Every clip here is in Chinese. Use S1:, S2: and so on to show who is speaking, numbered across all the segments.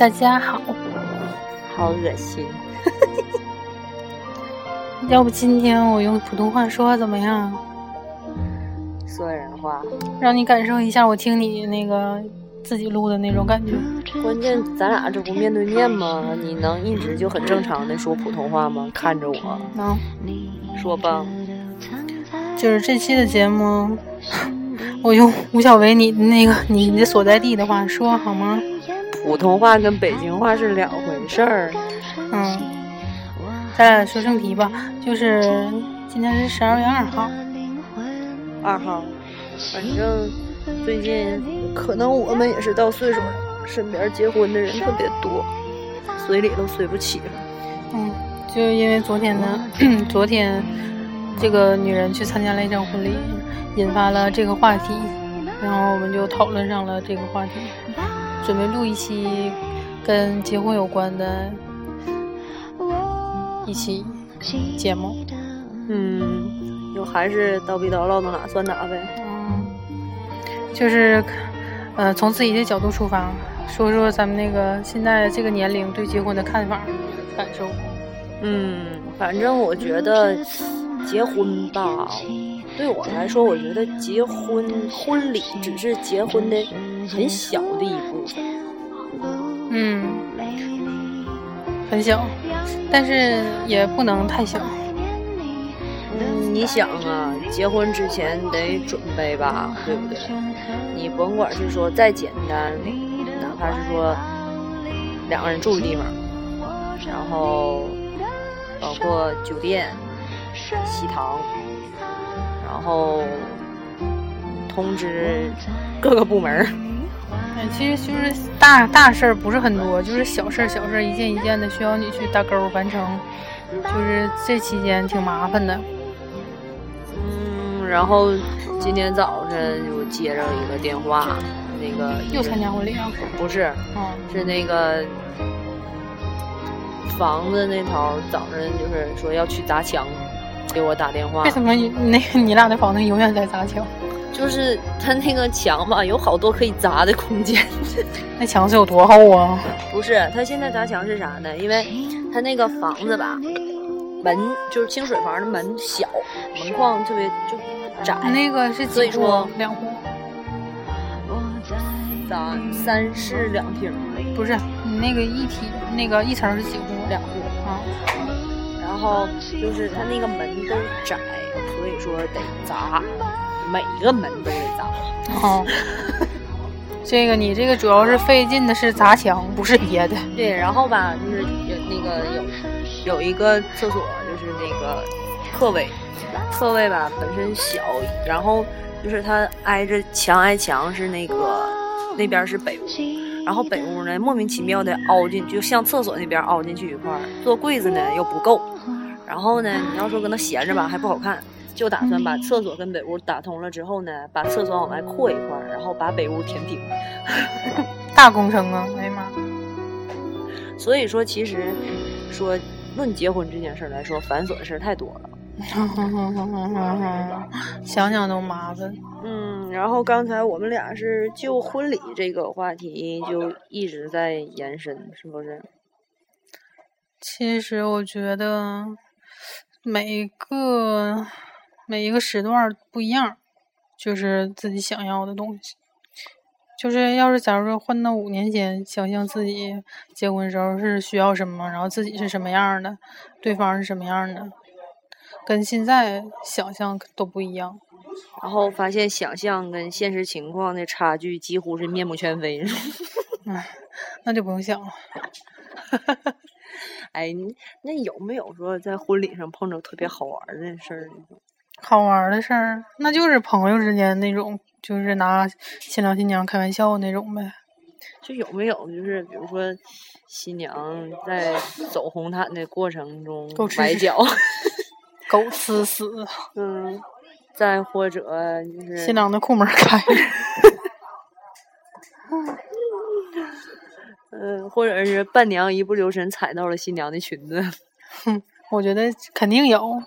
S1: 大家好，
S2: 好恶心。
S1: 要不今天我用普通话说怎么样？
S2: 说人话，
S1: 让你感受一下我听你那个自己录的那种感觉。
S2: 关键咱俩这不面对面吗？你能一直就很正常的说普通话吗？看着我，
S1: 能
S2: 说吧。
S1: 就是这期的节目，我用吴小维你那个你的所在地的话说好吗？
S2: 普通话跟北京话是两回事儿。
S1: 嗯，咱俩说正题吧，就是今天是十二月二号，
S2: 二号，反正最近可能我们也是到岁数了，身边结婚的人特别多，随礼都随不起了。
S1: 嗯，就因为昨天呢，昨天这个女人去参加了一场婚礼，引发了这个话题，然后我们就讨论上了这个话题，准备录一期跟结婚有关的一期节目。
S2: 嗯，就还是叨逼叨唠到哪算哪呗。
S1: 嗯，就是呃，从自己的角度出发，说说咱们那个现在这个年龄对结婚的看法、感受。
S2: 嗯，反正我觉得结婚吧，对我来说，我觉得结婚婚礼只是结婚的很小的一部分。
S1: 嗯，很小，但是也不能太小。
S2: 嗯，你想啊，结婚之前得准备吧，对不对？你甭管是说再简单，哪怕是说两个人住的地方，然后包括酒店、喜糖，然后通知各个部门儿。
S1: 哎，其实就是大大事儿不是很多，就是小事儿小事儿一件一件的需要你去打勾完成，就是这期间挺麻烦的。
S2: 嗯，然后今天早晨就接着一个电话，那个
S1: 又参加婚礼啊？
S2: 不是，
S1: 哦，
S2: 是那个房子那头早晨就是说要去砸墙，给我打电话
S1: 为。什么你那个你俩的房子永远在砸墙？
S2: 就是他那个墙吧，有好多可以砸的空间。
S1: 那墙是有多厚啊？
S2: 不是，他现在砸墙是啥呢？因为他那个房子吧，门就是清水房的门小，门框特别就窄。
S1: 那个是几户
S2: 所以说？
S1: 两户？
S2: 三三室两厅，
S1: 不是，你那个一梯那个一层是几户？
S2: 两户。
S1: 啊。
S2: 然后就是它那个门都窄，所以说得砸，每一个门都得砸。
S1: 哦，这个你这个主要是费劲的是砸墙，不是别的。
S2: 对，然后吧，就是有那个有有一个厕所，就是那个客卫，客卫吧本身小，然后就是它挨着墙挨墙是那个那边是北屋，然后北屋呢莫名其妙的凹进，就像厕所那边凹进去一块儿，做柜子呢又不够，然后呢你要说搁那闲着吧还不好看。就打算把厕所跟北屋打通了之后呢，把厕所往外扩一块儿，然后把北屋填平。
S1: 大工程啊！哎呀妈！
S2: 所以说，其实说论结婚这件事儿来说，繁琐的事儿太多了。
S1: 想想都麻烦。
S2: 嗯，然后刚才我们俩是就婚礼这个话题就一直在延伸，是不是？
S1: 其实我觉得每个每一个时段不一样，就是自己想要的东西。就是要是假如说换到五年前，想象自己结婚时候是需要什么，然后自己是什么样的，对方是什么样的，跟现在想象都不一样。
S2: 然后发现想象跟现实情况的差距几乎是面目全非。
S1: 唉，那就不用想了。
S2: 哎，你那有没有说在婚礼上碰着特别好玩儿的事儿？
S1: 好玩的事儿，那就是朋友之间那种，就是拿新郎新娘开玩笑那种呗。
S2: 就有没有就是比如说新娘在走红毯的过程中 崴脚，
S1: 狗吃屎，
S2: 嗯，再或者就是
S1: 新郎的裤门开着。
S2: 嗯，或者是伴娘一不留神踩到了新娘的裙子。
S1: 哼，我觉得肯定有，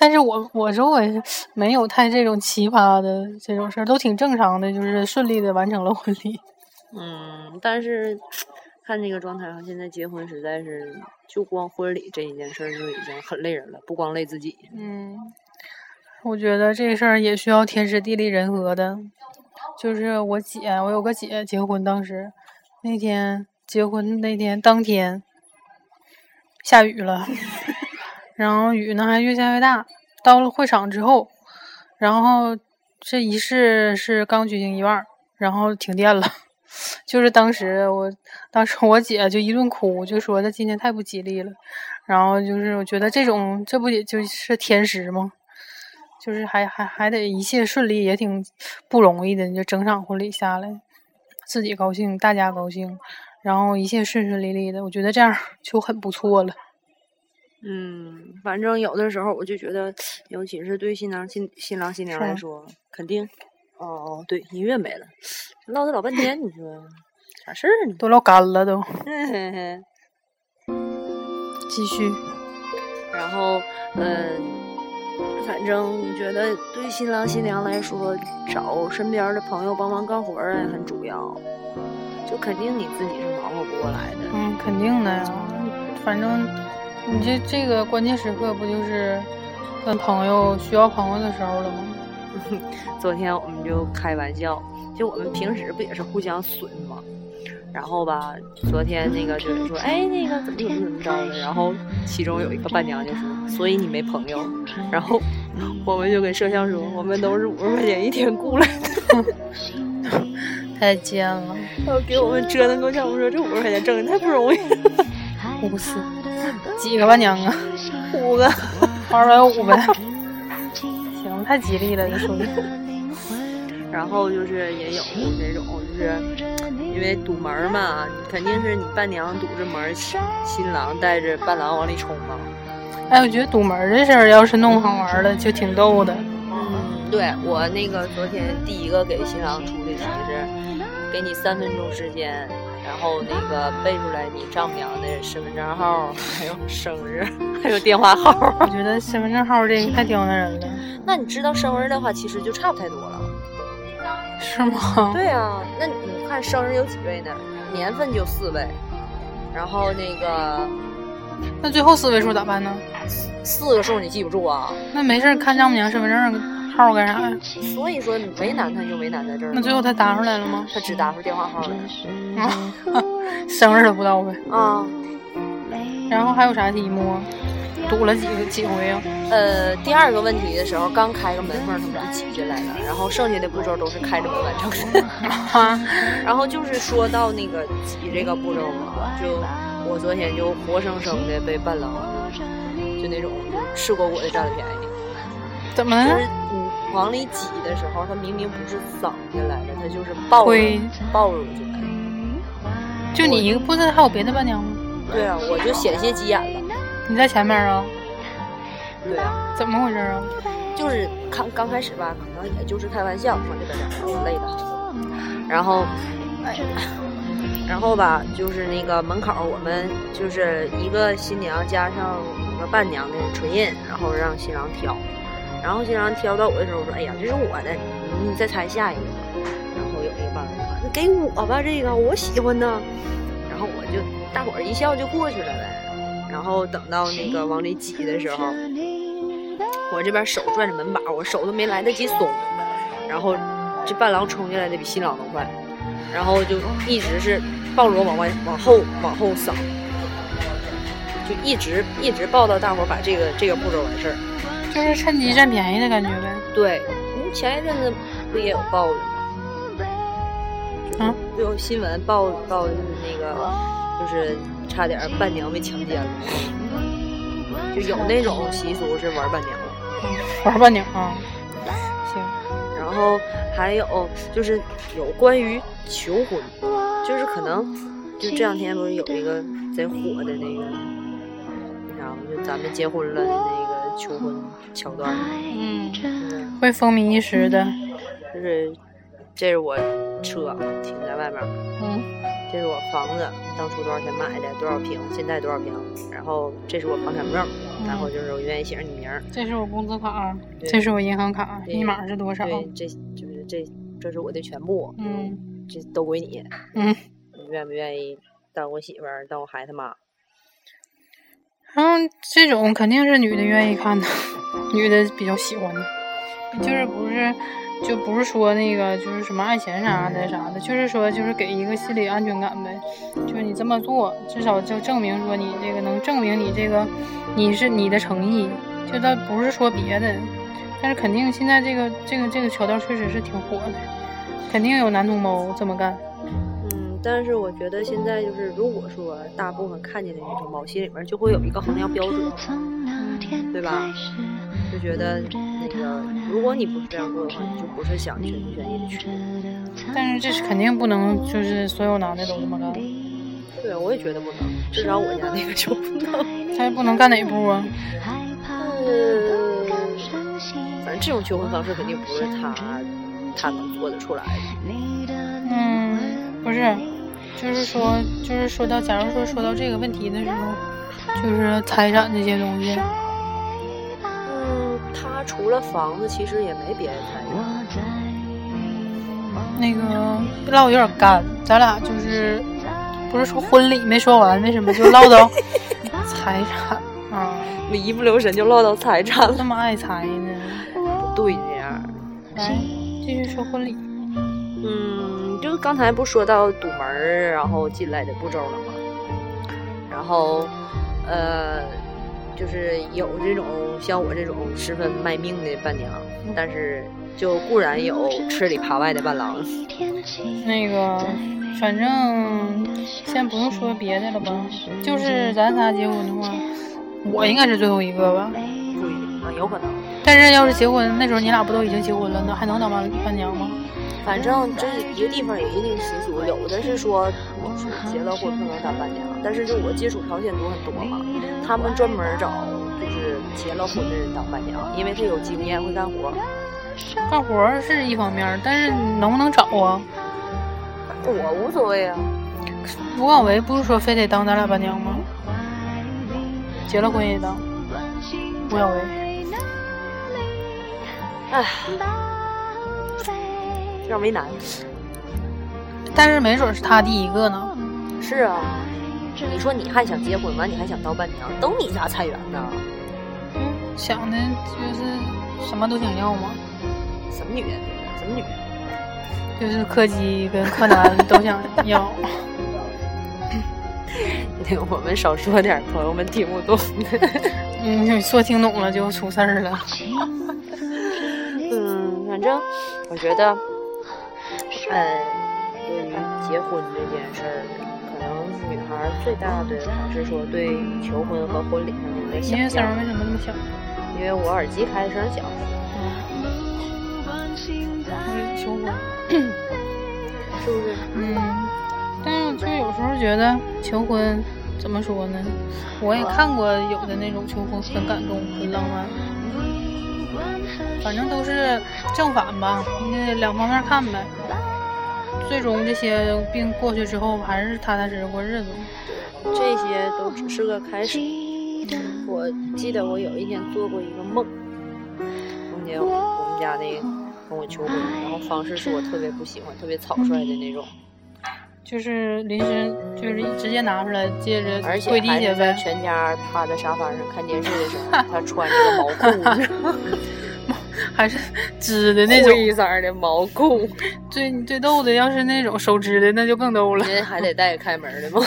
S1: 但是我我周围 没有太这种奇葩的这种事儿，都挺正常的，就是顺利的完成了婚礼。
S2: 嗯，但是，看这个状态，现在结婚实在是就光婚礼这一件事儿就已经很累人了，不光累自己。
S1: 嗯，我觉得这事儿也需要天时地利人和的。就是我姐，我有个姐结婚，当时那天结婚那天当天下雨了，然后雨呢还越下越大。到了会场之后，然后这仪式是刚举行一半，然后停电了。就是当时我，当时我姐就一顿哭，就说她今天太不吉利了。然后就是我觉得这种，这不也就是天时吗？就是还还还得一切顺利，也挺不容易的。你就整场婚礼下来，自己高兴，大家高兴，然后一切顺顺利利的，我觉得这样就很不错了。
S2: 嗯，反正有的时候我就觉得，尤其是对新郎新新郎新娘来说，肯定。哦哦，对，音乐没了，唠这老半天，你说啥事儿呢？
S1: 都唠干了都。
S2: 嘿嘿。
S1: 继续。
S2: 然后，嗯，反正觉得对新郎新娘来说，找身边的朋友帮忙干活儿很主要。就肯定你自己是忙活不过来的。
S1: 嗯，肯定的呀。反正你这这个关键时刻，不就是跟朋友需要朋友的时候了吗？
S2: 昨天我们就开玩笑，就我们平时不也是互相损吗？然后吧，昨天那个就是说，哎，那个怎么怎么怎么着的？然后其中有一个伴娘就说，所以你没朋友。然后我们就跟摄像说，我们都是五十块钱一天雇来的，
S1: 太贱了。
S2: 然后给我们折腾够呛，我说这五十块钱挣的太不容易。
S1: 五四 几个伴娘啊？
S2: 五个，
S1: 二百五呗。行太吉利了，这说的。
S2: 然后就是也有那种，就是因为堵门嘛，肯定是你伴娘堵着门，新郎带着伴郎往里冲嘛。
S1: 哎，我觉得堵门这事儿要是弄好玩了，就挺逗的。
S2: 嗯，对我那个昨天第一个给新郎出的题是，给你三分钟时间，然后那个背出来你丈母娘的身份证号，还有生日，还有电话号。
S1: 我觉得身份证号这个太刁难人了。
S2: 那你知道生日的话，其实就差不太多了，
S1: 是吗？
S2: 对啊，那你看生日有几位呢？年份就四位，然后那个，
S1: 那最后四位数咋办呢？
S2: 四个数你记不住啊？
S1: 那没事，看丈母娘身份证号干啥呀？
S2: 所以说你为难他就为难在这儿。
S1: 那最后他答出来了吗？
S2: 他只答出电话号来。
S1: 啊，生日都不知道呗。
S2: 啊，
S1: 然后还有啥题目？堵了几个几回啊？
S2: 呃，第二个问题的时候，刚开个门缝，他们就挤进来了。然后剩下的步骤都是开着门完成的。然后就是说到那个挤这个步骤嘛，就我昨天就活生生的被伴郎就那种吃过我的占了便宜。
S1: 怎么？
S2: 就是你往里挤的时候，他明明不是搡进来的，他就是抱抱入去的。
S1: 就你一个，不是还有别的伴娘吗？
S2: 对啊，我就险些急眼了。
S1: 你在前面啊？
S2: 对啊，
S1: 怎么回事啊？
S2: 就是刚刚开始吧，可能也就是开玩笑，说这边点，我累的。然后，哎，然后吧，就是那个门口，我们就是一个新娘加上五个伴娘的唇印，然后让新郎挑。然后新郎挑到我的时候，我说：“哎呀，这是我的，你再猜下一个。”然后有一个伴郎说：“那给我吧，这个我喜欢呢。”然后我就大伙儿一笑就过去了呗。然后等到那个往里挤的时候，我这边手拽着门把，我手都没来得及松，然后这伴郎冲进来的比新郎都快，然后就一直是抱着我往外往后往后扫，就一直一直抱到大伙把这个这个步骤完事儿，
S1: 就是趁机占便宜的感觉呗。
S2: 对，前一阵子不也有报的吗？
S1: 啊，
S2: 有新闻报报就是那个就是。差点伴娘被强奸了，就有那种习俗是玩伴娘，
S1: 玩伴娘啊。行，
S2: 然后还有就是有关于求婚，就是可能就这两天不是有一个贼火的那个，你啥吗？就咱们结婚了的那个求婚桥段。
S1: 嗯，会风靡一时的。
S2: 就是这是我车停在外面。
S1: 嗯。
S2: 这是我房子，当初多少钱买的？多少平？现在多少平？然后这是我房产证，然后就是我愿意写上你名儿。
S1: 这是我工资卡，这是我银行卡，密码是多少？
S2: 对，这就是这，这是我的全部。
S1: 嗯，
S2: 这都归你。
S1: 嗯，
S2: 你愿不愿意当我媳妇儿，当我孩子妈。
S1: 然后这种肯定是女的愿意看的，女的比较喜欢的，就是不是就不是说那个就是什么爱钱啥的啥的，就是说就是给一个心理安全感呗，就是你这么做，至少就证明说你这个能证明你这个你是你的诚意，就倒不是说别的，但是肯定现在这个这个这个桥段确实是挺火的，肯定有男同胞这么干。
S2: 嗯，但是我觉得现在就是，如果说大部分看见的女同胞心里面就会有一个衡量标准，对吧？就觉得那个，如果你不是这样做的话，你就不是想全心全意的去。
S1: 但是这是肯定不能，就是所有男的都这么干。
S2: 对，我也觉得不能，至少我家那个就不能。
S1: 他不能干哪步啊？
S2: 嗯，反正这种求婚方式肯定不是他他能做得出来的。
S1: 嗯，不是，就是说，就是说到，假如说说到这个问题的时候，就是财产这些东西。
S2: 嗯，他除了房子，其实也没别的财产。
S1: 那个唠有点干，咱俩就是不是说婚礼没说完，为什么就唠到 财产啊？
S2: 我一不留神就唠到财产了，
S1: 那么爱财呢？
S2: 不对，这样。
S1: 来，继续说婚礼。
S2: 嗯，就刚才不说到堵门，然后进来的步骤了吗？然后，呃，就是有这种像我这种十分卖命的伴娘，但是就固然有吃里扒外的伴郎。
S1: 那个，反正先不用说别的了吧，就是咱仨结婚的话，我应该是最后一个吧？
S2: 不一定啊，有可能。
S1: 但是要是结婚，那时候你俩不都已经结婚了那？还能当伴伴娘吗？
S2: 反正这一个地方有一定习俗，有的是说结了婚不能当伴娘，但是就我接触朝鲜族很多嘛，他们专门找就是结了婚的人当伴娘，因为他有经验会干活。
S1: 干活是一方面，但是能不能找啊？
S2: 我无所谓啊。
S1: 吴广维不是说非得当咱俩伴娘吗？结了婚也当。吴广维。
S2: 唉。有点为难，
S1: 但是没准是他第一个呢。
S2: 是啊，你说你还想结婚完，你还想当伴娘，都你家菜园呢。
S1: 嗯，想的就是什么都想要吗？
S2: 什么女人？什么女人？
S1: 就是柯基跟柯南都想要。
S2: 那个我们少说点，朋友们听不懂。
S1: 嗯，说听懂了就出事儿了。
S2: 嗯，反正我觉得。呃，对于结婚这件事儿，可能女孩最大的还是说对求婚和婚礼上的那个想
S1: 象。为什么那么小？
S2: 因为我耳机开的声小。
S1: 求婚，
S2: 是不是？
S1: 嗯。但是就有时候觉得求婚怎么说呢？我也看过有的那种求婚很感动、很浪漫。反正都是正反吧，那两方面看呗。最终这些病过去之后，还是踏踏实实过日子。
S2: 这些都只是个开始。我记得我有一天做过一个梦，梦见我们家那跟我求婚，然后方式是我特别不喜欢、特别草率的那种，
S1: 就是临时就是直接拿出来接着
S2: 而且
S1: 还是
S2: 在全家趴在沙发上看电视的时候，他穿着个毛裤。
S1: 还是 织的那种
S2: 灰色的毛裤，
S1: 最最逗的，要是那种手织的，那就更逗了。
S2: 人还得带开门的吗？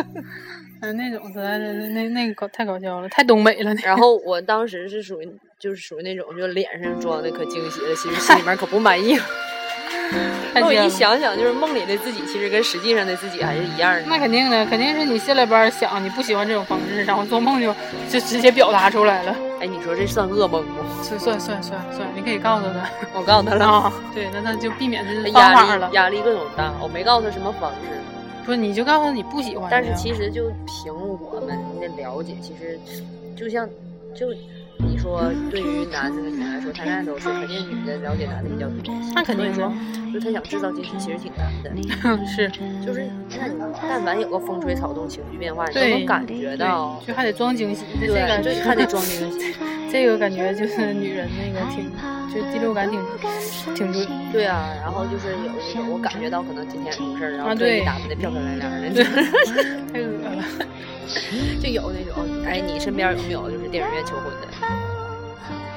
S1: 嗯，那种实在是那那个搞太搞笑了，太东北了。
S2: 然后我当时是属于就是属于那种，就脸上装的可惊喜了，其实心里面可不满意。那我一想想，就是梦里的自己，其实跟实际上的自己还是一样的。
S1: 那肯定的，肯定是你下了班想你不喜欢这种方式，然后做梦就就直接表达出来了。
S2: 哎，你说这算噩梦不？
S1: 算算算算算，你可以告诉他，
S2: 我告诉他了啊。
S1: 对，那他就避免这方法了。
S2: 压力各种大，我没告诉他什么方式。
S1: 不是，你就告诉他你不喜欢。
S2: 但是其实就凭我们的了解，其实就像就你说。对于男的和女的来说，谈恋爱都是肯定女的了解男的比较多。
S1: 那肯定
S2: 说，就他想制造惊喜，其实挺难的。
S1: 是，
S2: 就是那你但凡有个风吹草动、情绪变化，你都能感觉到。
S1: 就还得装惊喜，这
S2: 个还得装惊喜。
S1: 这个感觉就是女人那个挺，就第六感挺挺准。
S2: 对啊，然后就是有那种我感觉到可能今天什么事儿，然后特意打扮的漂漂亮亮的，
S1: 太恶了。
S2: 就有那种，哎，你身边有没有就是电影院求婚的？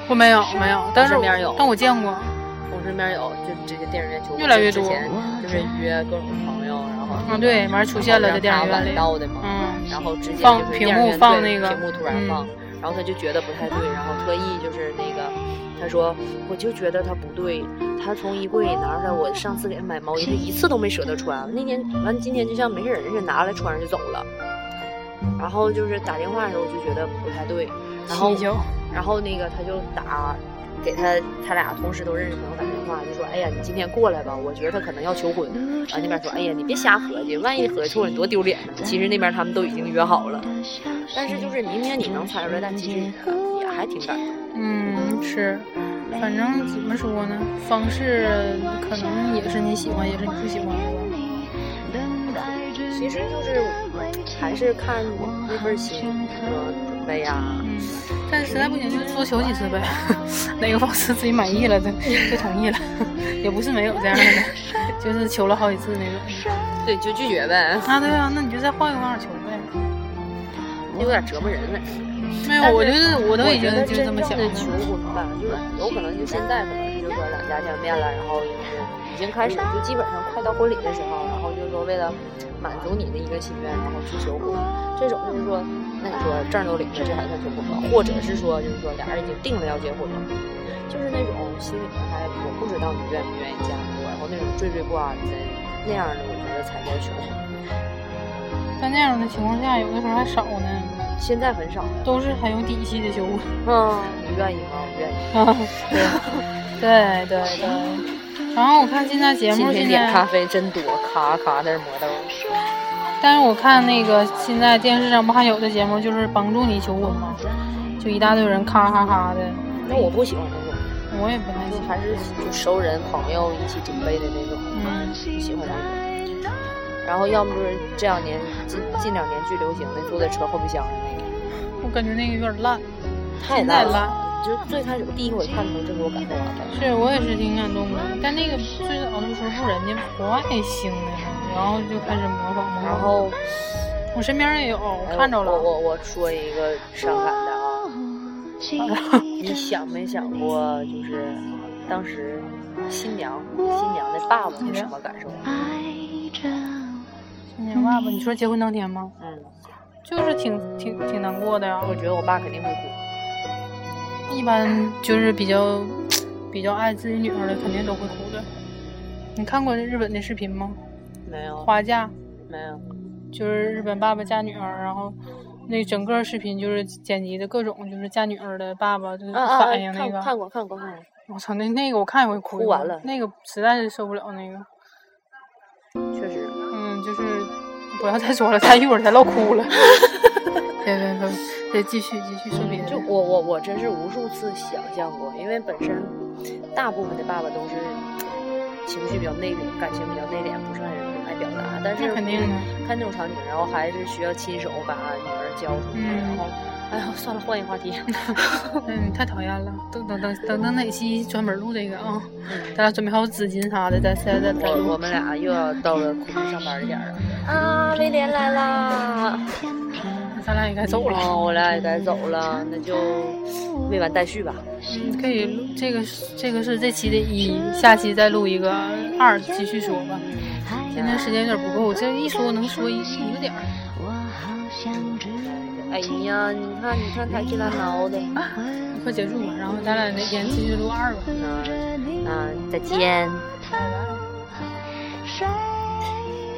S1: 我没有，没有，但是
S2: 身边有，
S1: 但我见过。
S2: 我身边有，就这些电影院求婚，
S1: 越来越多。
S2: 就是约各种朋友，然后
S1: 啊对，完出现了在电影院
S2: 里。到的
S1: 嘛，
S2: 嗯，然后直接
S1: 放屏幕放那个
S2: 屏幕突然放，然后他就觉得不太对，然后特意就是那个他说，我就觉得他不对，他从衣柜里拿出来，我上次给他买毛衣，他一次都没舍得穿，那天完今天就像没事人似的拿来穿上就走了。然后就是打电话的时候，我就觉得不太对。然后，然后那个他就打给他，他俩同时都认识朋友打电话，就说：“哎呀，你今天过来吧，我觉得他可能要求婚。”然后那边说：“哎呀，你别瞎合计，万一合计错了，你多丢脸呢。”其实那边他们都已经约好了，但是就是明明你能猜出来，但其实也还挺感动。
S1: 嗯，是，反正怎么说呢，方式可能也是你喜欢，也是你不喜欢的吧。
S2: 其实就是还是看那份心和准备呀。
S1: 嗯，但实在不行就多求几次呗，哪个方式自己满意了就就同意了，也不是没有这样的，就是求了好几次那种。
S2: 对，就拒绝呗。
S1: 啊，对啊，那你就再换一个方法求呗。
S2: 有点折磨人了。
S1: 没有，我觉得我都已经就这么想。
S2: 求婚吧，就是有可能就现在可能家见面了，然后就是已经开始，就基本上快到婚礼的时候，然后就是说为了。满足你的一个心愿，然后去求婚，这种就是说，那你说证都领了，这还算求婚吗？或者是说，就是说俩人已经定了要结婚了，就是那种心里面还我不知道你愿不愿意嫁给我，然后那种惴惴不安的那样的，我觉得才叫求婚。
S1: 在那样的情况下，有的时候还少呢。
S2: 现在很少，
S1: 都是很有底气的求婚。
S2: 嗯，你愿意吗？我愿
S1: 意。对对对对。然后我看现在节目，现
S2: 在咖啡真多，咔咔在这磨豆。
S1: 但是我看那个现在电视上不还有的节目，就是帮助你求婚吗？就一大堆人咔咔咔的。
S2: 那我不喜欢那种，
S1: 我也不太喜欢，
S2: 还是就熟人朋友一起准备的那种，嗯，喜欢那种。然后要么就是这两年近近两年最流行的坐在车后备箱的那个。
S1: 我感觉那个有点烂，
S2: 太
S1: 烂
S2: 了。就最开始第一回看的时候，就给我感动了。
S1: 是我也是挺感动的。但那个最早的时候，人家国外星的，然后就开始模仿
S2: 然后
S1: 我身边也有，我看着了。
S2: 我我我说一个伤感的啊，你想没想过，就是当时新娘新娘的爸爸是什么感受？
S1: 新娘爸爸，你说结婚当天吗？
S2: 嗯，
S1: 就是挺挺挺难过的呀。
S2: 我觉得我爸肯定会哭。
S1: 一般就是比较比较爱自己女儿的，肯定都会哭的。你看过日本的视频吗？
S2: 没有。
S1: 花嫁？
S2: 没有。
S1: 就是日本爸爸嫁女儿，然后那整个视频就是剪辑的各种，就是嫁女儿的爸爸就是反应那个。
S2: 看过看过看过。
S1: 我操，那那个我看也会
S2: 哭。哭完了。
S1: 那个实在是受不了那个。
S2: 确实。
S1: 嗯，就是不要再说了，再一会儿再唠哭了。别别别，再继续继续说别的。
S2: 就我我我真是无数次想象过，因为本身大部分的爸爸都是情绪比较内敛，感情比较内敛，不是很爱表达。但是
S1: 肯定
S2: 看这种场景，然后还是需要亲手把女儿教出来，然后哎呀，算了，换一个话题。
S1: 嗯，太讨厌了。等等等等等哪期专门录这个啊？咱俩准备好纸巾啥的，再再再再。
S2: 我们俩又要到了苦逼上班的点了。啊，威廉来啦！
S1: 咱俩也该走了，
S2: 我俩也该走了，那就未完待续吧。
S1: 嗯，可以录这个，这个是这期的一，下期再录一个二，继续说吧。今天时间有点不够，这一说能说一一个点儿。
S2: 哎呀，你看，你看他这那挠的，
S1: 快结束吧，然后咱俩那天继续录二吧。
S2: 嗯，嗯，再见。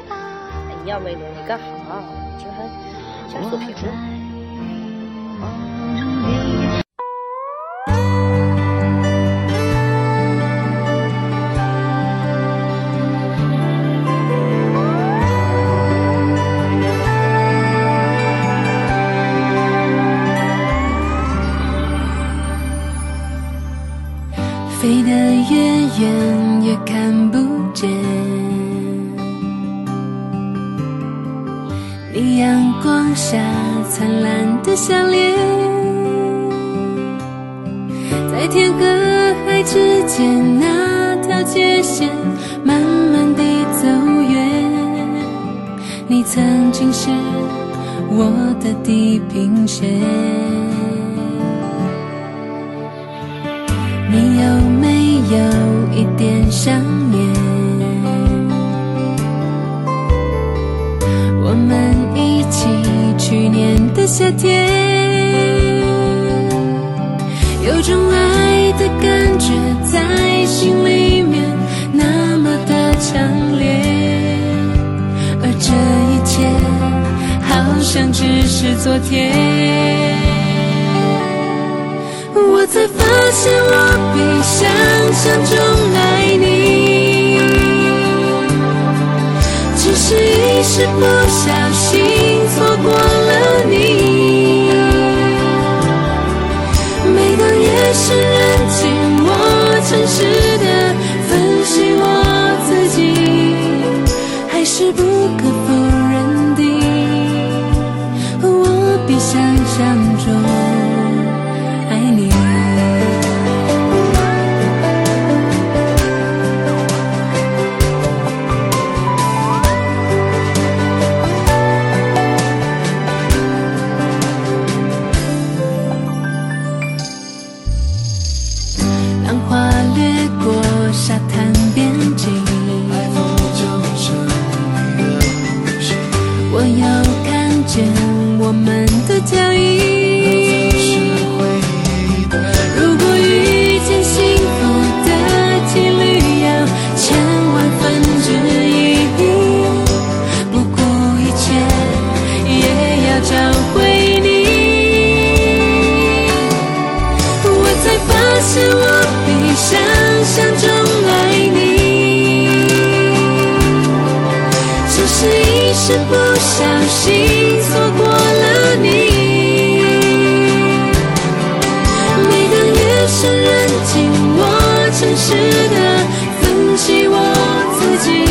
S2: 哎呀，威廉，你干哈？这还。想锁屏了。
S3: 天和海之间那条界线，慢慢地走远。你曾经是我的地平线，你有没有一点想念？我们一起去年的夏天，有种爱却在心里面那么的强烈，而这一切好像只是昨天。我才发现我比想象中爱你，只是一时不小心错过了你。每当夜深，城市。承认，听，我诚实的分析我自己，